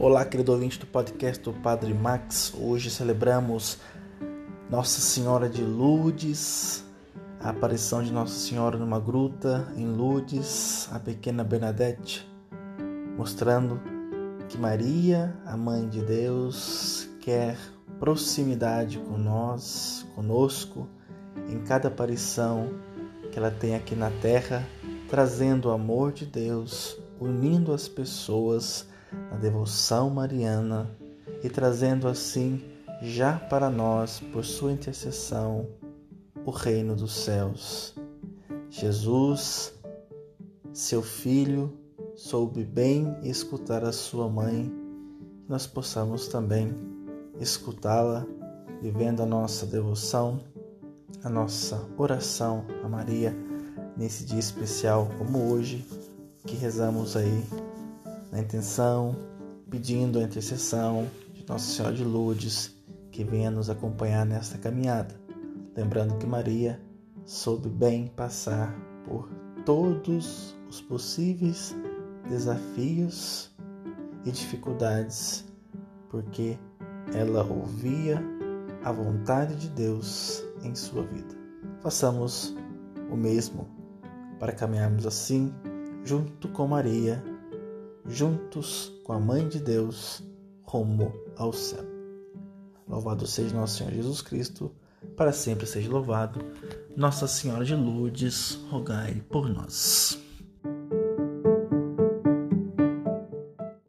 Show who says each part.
Speaker 1: Olá, querido ouvinte do podcast do Padre Max. Hoje celebramos Nossa Senhora de Lourdes, a aparição de Nossa Senhora numa gruta em Lourdes, a pequena Bernadette, mostrando que Maria, a Mãe de Deus, quer proximidade com nós, conosco, em cada aparição que ela tem aqui na terra, trazendo o amor de Deus, unindo as pessoas devoção mariana e trazendo assim já para nós, por sua intercessão, o reino dos céus. Jesus, seu filho, soube bem escutar a sua mãe, que nós possamos também escutá-la, vivendo a nossa devoção, a nossa oração a Maria nesse dia especial como hoje, que rezamos aí na intenção, pedindo a intercessão de Nossa Senhora de Lourdes, que venha nos acompanhar nesta caminhada. Lembrando que Maria soube bem passar por todos os possíveis desafios e dificuldades, porque ela ouvia a vontade de Deus em sua vida. Façamos o mesmo para caminharmos assim, junto com Maria juntos com a Mãe de Deus, rumo ao céu. Louvado seja nosso Senhor Jesus Cristo, para sempre seja louvado. Nossa Senhora de Lourdes, rogai por nós.